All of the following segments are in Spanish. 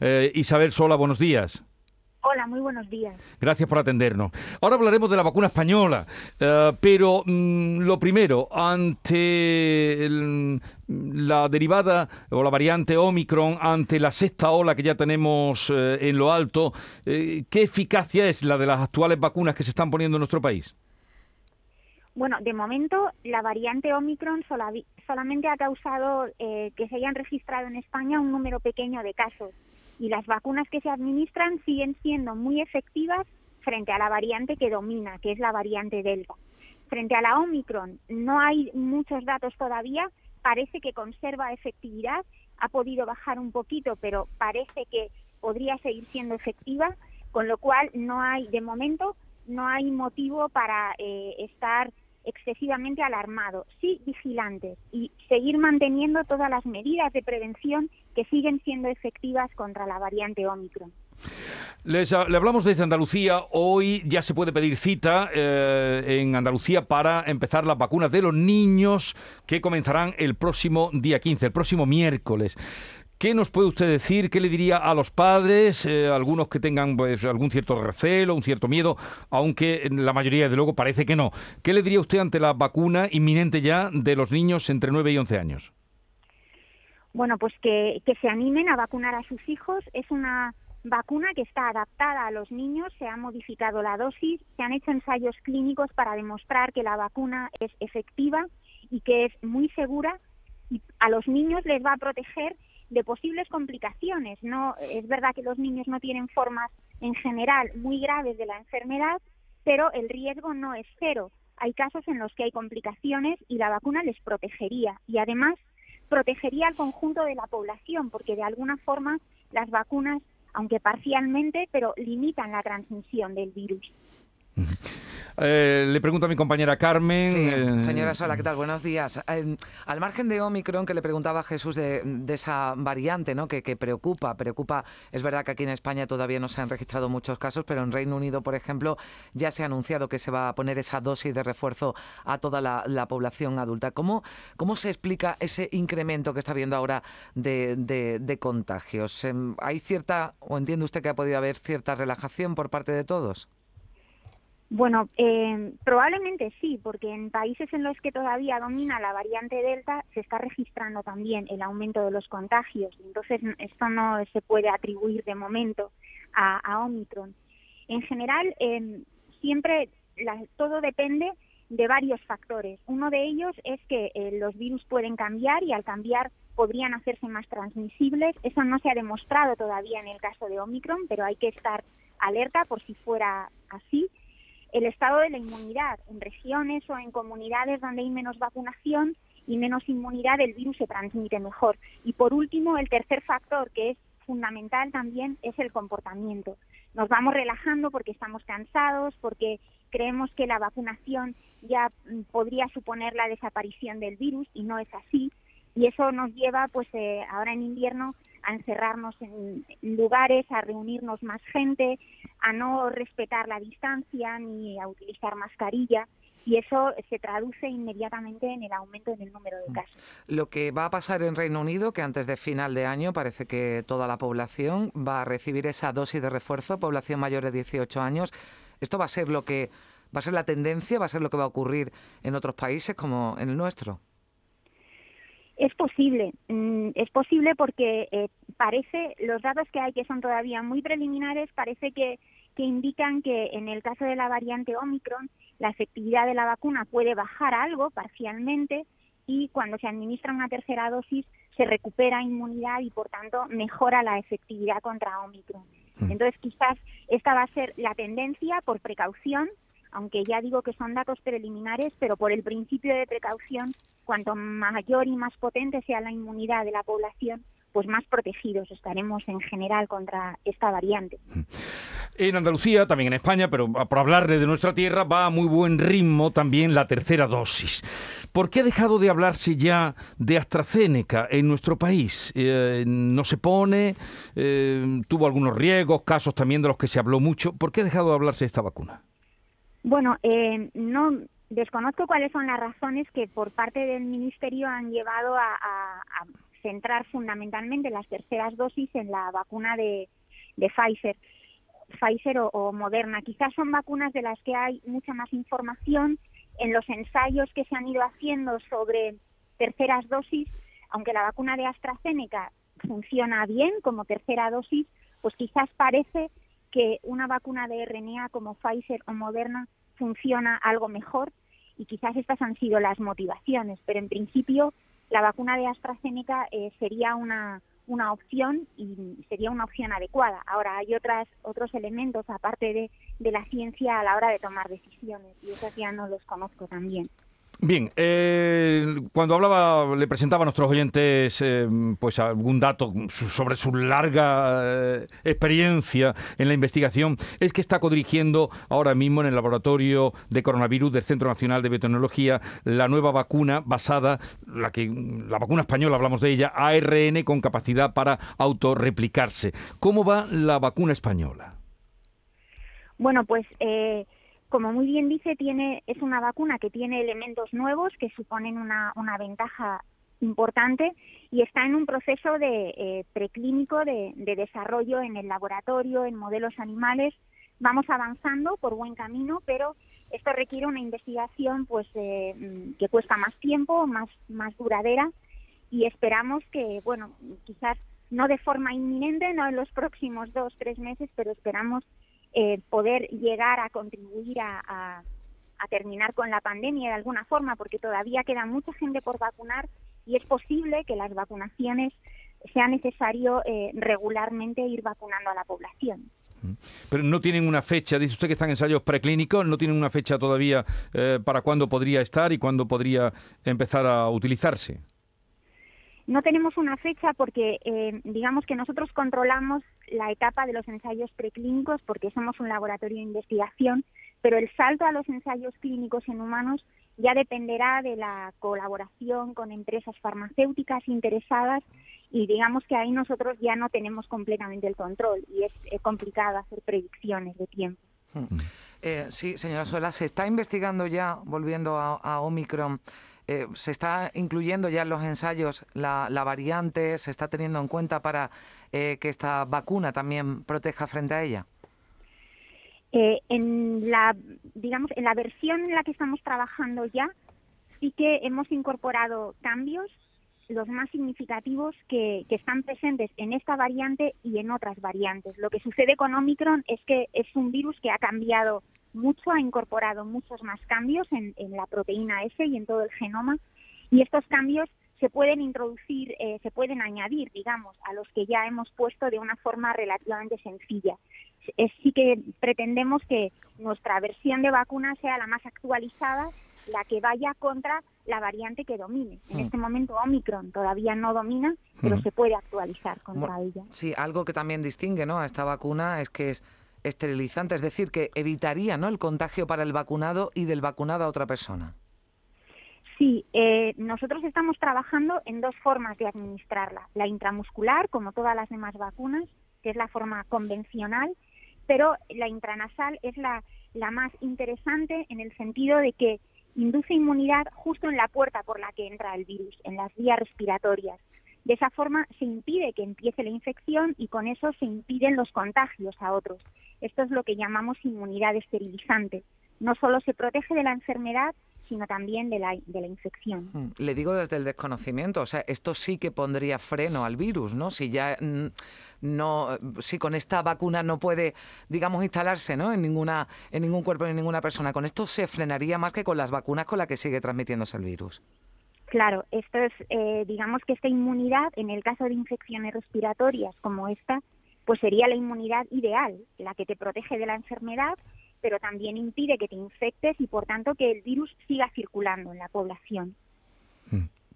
Eh, Isabel Sola, buenos días. Hola, muy buenos días. Gracias por atendernos. Ahora hablaremos de la vacuna española, eh, pero mm, lo primero, ante la derivada o la variante Omicron, ante la sexta ola que ya tenemos eh, en lo alto, eh, ¿qué eficacia es la de las actuales vacunas que se están poniendo en nuestro país? Bueno, de momento la variante Omicron solamente ha causado que se hayan registrado en España un número pequeño de casos y las vacunas que se administran siguen siendo muy efectivas frente a la variante que domina, que es la variante Delta. Frente a la Omicron no hay muchos datos todavía, parece que conserva efectividad, ha podido bajar un poquito, pero parece que podría seguir siendo efectiva, con lo cual no hay, de momento, no hay motivo para eh, estar excesivamente alarmado, sí vigilantes y seguir manteniendo todas las medidas de prevención que siguen siendo efectivas contra la variante Omicron. Les, le hablamos desde Andalucía. Hoy ya se puede pedir cita eh, en Andalucía para empezar las vacunas de los niños que comenzarán el próximo día 15, el próximo miércoles. ¿Qué nos puede usted decir? ¿Qué le diría a los padres, eh, algunos que tengan pues, algún cierto recelo, un cierto miedo, aunque la mayoría, de luego, parece que no? ¿Qué le diría usted ante la vacuna inminente ya de los niños entre 9 y 11 años? Bueno, pues que, que se animen a vacunar a sus hijos. Es una vacuna que está adaptada a los niños, se ha modificado la dosis, se han hecho ensayos clínicos para demostrar que la vacuna es efectiva y que es muy segura y a los niños les va a proteger de posibles complicaciones. No es verdad que los niños no tienen formas en general muy graves de la enfermedad, pero el riesgo no es cero. Hay casos en los que hay complicaciones y la vacuna les protegería y además protegería al conjunto de la población porque de alguna forma las vacunas, aunque parcialmente, pero limitan la transmisión del virus. Eh, le pregunto a mi compañera Carmen. Sí, eh, señora Sola, ¿qué tal? Buenos días. Eh, al margen de Omicron, que le preguntaba a Jesús de, esa variante ¿no? que, preocupa, preocupa, es verdad que aquí en España todavía no se han registrado muchos casos, pero en Reino Unido, por ejemplo, ya se ha anunciado que se va a poner esa dosis de refuerzo a toda la, población adulta. ¿Cómo, ¿Cómo se explica ese incremento que está habiendo ahora de, de contagios? Em, ¿Hay cierta, o entiende usted que ha podido haber cierta relajación por parte de todos? Bueno, eh, probablemente sí, porque en países en los que todavía domina la variante Delta se está registrando también el aumento de los contagios. Entonces, esto no se puede atribuir de momento a, Omicron. En general, eh, siempre todo depende de varios factores. Uno de ellos es que eh, los virus pueden cambiar y al cambiar podrían hacerse más transmisibles. Eso no se ha demostrado todavía en el caso de Omicron, pero hay que estar alerta por si fuera así el estado de la inmunidad. En regiones o en comunidades donde hay menos vacunación y menos inmunidad, el virus se transmite mejor. Y por último, el tercer factor, que es fundamental también, es el comportamiento. Nos vamos relajando porque estamos cansados, porque creemos que la vacunación ya mm, podría suponer la desaparición del virus y no es así. Y eso nos lleva, pues eh, ahora en invierno, a encerrarnos en lugares, a reunirnos más gente, a no respetar la distancia ni a utilizar mascarilla y eso se traduce inmediatamente en el aumento en el número de mm. casos. Lo que va a pasar en Reino Unido, que antes de final de año parece que toda la población va a recibir esa dosis de refuerzo, población mayor de 18 años, ¿esto va a ser lo que va a ser la tendencia, va a ser lo que va a ocurrir en otros países como en el nuestro? Es posible, mm, es posible porque eh, parece, los datos que hay que son todavía muy preliminares, parece que, que indican que en el caso de la variante Omicron la efectividad de la vacuna puede bajar algo parcialmente y cuando se administra una tercera dosis se recupera inmunidad y por tanto mejora la efectividad contra Omicron. Mm. Entonces quizás esta va a ser la tendencia por precaución aunque ya digo que son datos preliminares, pero por el principio de precaución, cuanto mayor y más potente sea la inmunidad de la población, pues más protegidos estaremos en general contra esta variante. En Andalucía, también en España, pero por hablarle de nuestra tierra, va a muy buen ritmo también la tercera dosis. ¿Por qué ha dejado de hablarse ya de AstraZeneca en nuestro país? Eh, no se pone, eh, tuvo algunos riesgos, casos también de los que se habló mucho. ¿Por qué ha dejado de hablarse de esta vacuna? Bueno, eh, no desconozco cuáles son las razones que por parte del ministerio han llevado a, centrar fundamentalmente las terceras dosis en la vacuna de, Pfizer. Pfizer o, Moderna. Quizás son vacunas de las que hay mucha más información en los ensayos que se han ido haciendo sobre terceras dosis, aunque la vacuna de AstraZeneca funciona bien como tercera dosis, pues quizás parece que una vacuna de RNA como Pfizer o Moderna funciona algo mejor y quizás estas han sido las motivaciones, pero en principio la vacuna de AstraZeneca eh, sería una, una opción y sería una opción adecuada. Ahora hay otras otros elementos aparte de, de la ciencia a la hora de tomar decisiones y esos ya no los conozco también. Bien, eh, cuando hablaba, le presentaba a nuestros oyentes eh, pues algún dato sobre su larga eh, experiencia en la investigación, es que está codirigiendo ahora mismo en el laboratorio de coronavirus del Centro Nacional de Biotecnología la nueva vacuna basada, la que la vacuna española, hablamos de ella, ARN con capacidad para autorreplicarse. ¿Cómo va la vacuna española? Bueno, pues como muy bien dice, tiene, es una vacuna que tiene elementos nuevos que suponen una, ventaja importante y está en un proceso de eh, preclínico de, desarrollo en el laboratorio, en modelos animales. Vamos avanzando por buen camino, pero esto requiere una investigación pues eh, mm, que cuesta más tiempo, más, más duradera y esperamos que, bueno, quizás no de forma inminente, no en los próximos dos, tres meses, pero esperamos eh, poder llegar a contribuir a, terminar con la pandemia de alguna forma, porque todavía queda mucha gente por vacunar y es posible que las vacunaciones sea necesario eh, regularmente ir vacunando a la población. Mm. Pero no tienen una fecha, dice usted que están ensayos preclínicos, no tienen una fecha todavía eh, para cuándo podría estar y cuándo podría empezar a utilizarse. No tenemos una fecha porque eh, digamos que nosotros controlamos la etapa de los ensayos preclínicos porque somos un laboratorio de investigación, pero el salto a los ensayos clínicos en humanos ya dependerá de la colaboración con empresas farmacéuticas interesadas y digamos que ahí nosotros ya no tenemos completamente el control y es, complicado hacer predicciones de tiempo. Eh, sí, señora Sola, se está investigando ya, volviendo a Omicron, eh, se está incluyendo ya en los ensayos la, variante, se está teniendo en cuenta para eh, que esta vacuna también proteja frente a ella. Eh, en la digamos en la versión en la que estamos trabajando ya sí que hemos incorporado cambios los más significativos que, que, están presentes en esta variante y en otras variantes. Lo que sucede con Omicron es que es un virus que ha cambiado mucho, ha incorporado muchos más cambios en, la proteína S y en todo el genoma, y estos cambios se pueden introducir, eh, se pueden añadir, digamos, a los que ya hemos puesto de una forma relativamente sencilla. Es, sí que pretendemos que nuestra versión de vacuna sea la más actualizada, la que vaya contra la variante que domine. En hmm. este momento Omicron todavía no domina, pero se puede actualizar contra ella. Sí, algo que también distingue ¿no? a esta vacuna es que es esterilizante, es decir, que evitaría ¿no? el contagio para el vacunado y del vacunado a otra persona. Sí, eh, nosotros estamos trabajando en dos formas de administrarla. La intramuscular, como todas las demás vacunas, que es la forma convencional, pero la intranasal es la, la más interesante en el sentido de que induce inmunidad justo en la puerta por la que entra el virus, en las vías respiratorias. De esa forma se impide que empiece la infección y con eso se impiden los contagios a otros. Esto es lo que llamamos inmunidad esterilizante. No solo se protege de la enfermedad, sino también de la, de la infección. Hmm. Le digo desde el desconocimiento, o sea, esto sí que pondría freno al virus, ¿no? Si ya mm, no, si con esta vacuna no puede, digamos, instalarse, ¿no? En ninguna, en ningún cuerpo, en ninguna persona, con esto se frenaría más que con las vacunas con las que sigue transmitiéndose el virus. Claro, esto es, eh, digamos que esta inmunidad, en el caso de infecciones respiratorias como esta, pues sería la inmunidad ideal, la que te protege de la enfermedad, pero también impide que te infectes y por tanto que el virus siga circulando en la población.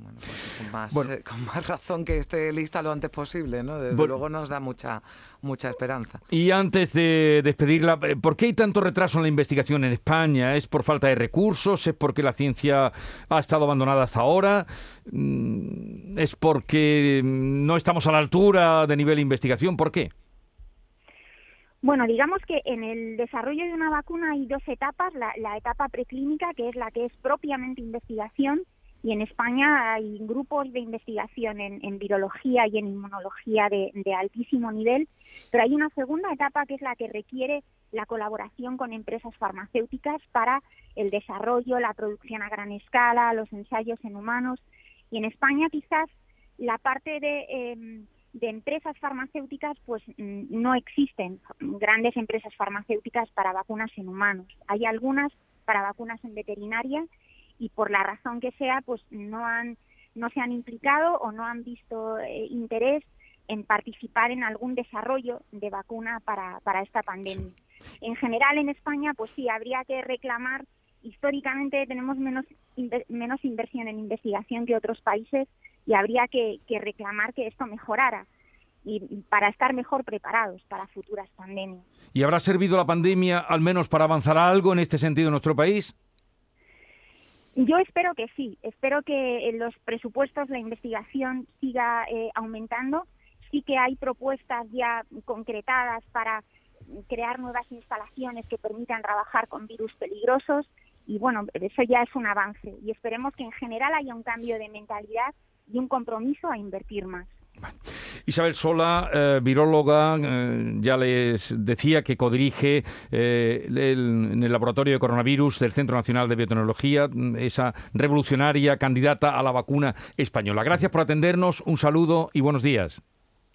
Mm. Bueno, pues con, más, eh, con más razón que esté lista lo antes posible, ¿no? Desde luego nos da mucha, mucha esperanza. Y antes de despedirla, eh, ¿por qué hay tanto retraso en la investigación en España? ¿Es por falta de recursos? ¿Es porque la ciencia ha estado abandonada hasta ahora? Mm, ¿Es porque no estamos a la altura de nivel de investigación? ¿Por qué? Bueno, digamos que en el desarrollo de una vacuna hay dos etapas, la etapa preclínica, que es la que es propiamente investigación, y en España hay grupos de investigación en, virología y en inmunología de, altísimo nivel, pero hay una segunda etapa que es la que requiere la colaboración con empresas farmacéuticas para el desarrollo, la producción a gran escala, los ensayos en humanos. Y en España quizás la parte de, em, de empresas farmacéuticas, pues mm, no existen grandes empresas farmacéuticas para vacunas en humanos. Hay algunas para vacunas en veterinaria y por la razón que sea, pues no han no se han implicado o no han visto eh, interés en participar en algún desarrollo de vacuna para, para esta pandemia. En general, en España, pues sí, habría que reclamar. Históricamente tenemos menos, menos inversión en investigación que otros países y habría que, que reclamar que esto mejorara y para estar mejor preparados para futuras pandemias. ¿Y habrá servido la pandemia al menos para avanzar algo en este sentido en nuestro país? Yo espero que sí, espero que los presupuestos, la investigación siga eh, aumentando. Sí que hay propuestas ya concretadas para crear nuevas instalaciones que permitan trabajar con virus peligrosos y bueno, eso ya es un avance y esperemos que en general haya un cambio de mentalidad y un compromiso a invertir más. Isabel Sola, eh, viróloga, eh, ya les decía que codirige eh, en el laboratorio de coronavirus del Centro Nacional de Biotecnología, esa revolucionaria candidata a la vacuna española. Gracias por atendernos, un saludo y buenos días.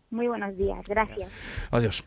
Muy buenos días, gracias. Adiós.